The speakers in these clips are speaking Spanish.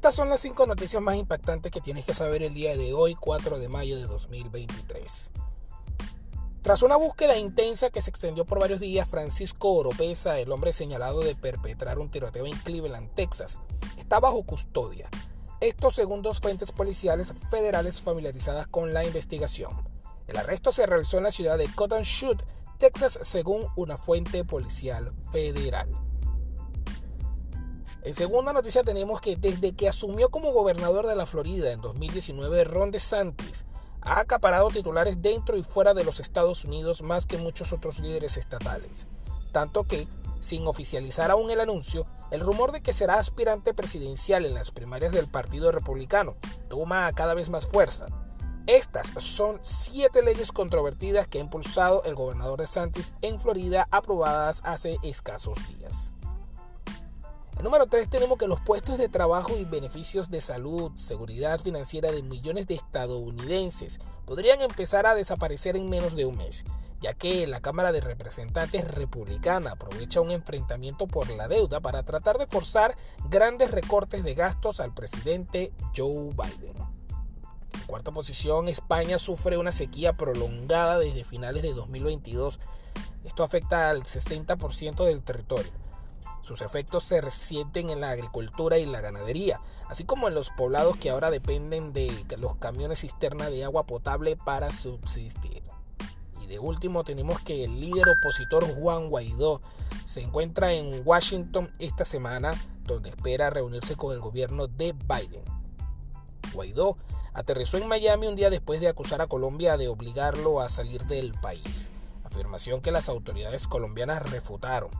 Estas son las cinco noticias más impactantes que tienes que saber el día de hoy, 4 de mayo de 2023. Tras una búsqueda intensa que se extendió por varios días, Francisco Oropesa, el hombre señalado de perpetrar un tiroteo en Cleveland, Texas, está bajo custodia. Esto según dos fuentes policiales federales familiarizadas con la investigación. El arresto se realizó en la ciudad de Cotton Shoot, Texas, según una fuente policial federal. En segunda noticia tenemos que desde que asumió como gobernador de la Florida en 2019, Ron DeSantis ha acaparado titulares dentro y fuera de los Estados Unidos más que muchos otros líderes estatales. Tanto que, sin oficializar aún el anuncio, el rumor de que será aspirante presidencial en las primarias del Partido Republicano toma cada vez más fuerza. Estas son siete leyes controvertidas que ha impulsado el gobernador de Santis en Florida aprobadas hace escasos días número 3 tenemos que los puestos de trabajo y beneficios de salud, seguridad financiera de millones de estadounidenses podrían empezar a desaparecer en menos de un mes, ya que la Cámara de Representantes republicana aprovecha un enfrentamiento por la deuda para tratar de forzar grandes recortes de gastos al presidente Joe Biden. En cuarta posición, España sufre una sequía prolongada desde finales de 2022. Esto afecta al 60% del territorio. Sus efectos se resienten en la agricultura y la ganadería, así como en los poblados que ahora dependen de los camiones cisterna de agua potable para subsistir. Y de último tenemos que el líder opositor Juan Guaidó se encuentra en Washington esta semana, donde espera reunirse con el gobierno de Biden. Guaidó aterrizó en Miami un día después de acusar a Colombia de obligarlo a salir del país, afirmación que las autoridades colombianas refutaron.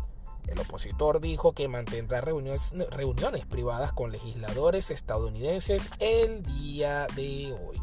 El opositor dijo que mantendrá reuniones, privadas con legisladores estadounidenses el día de hoy.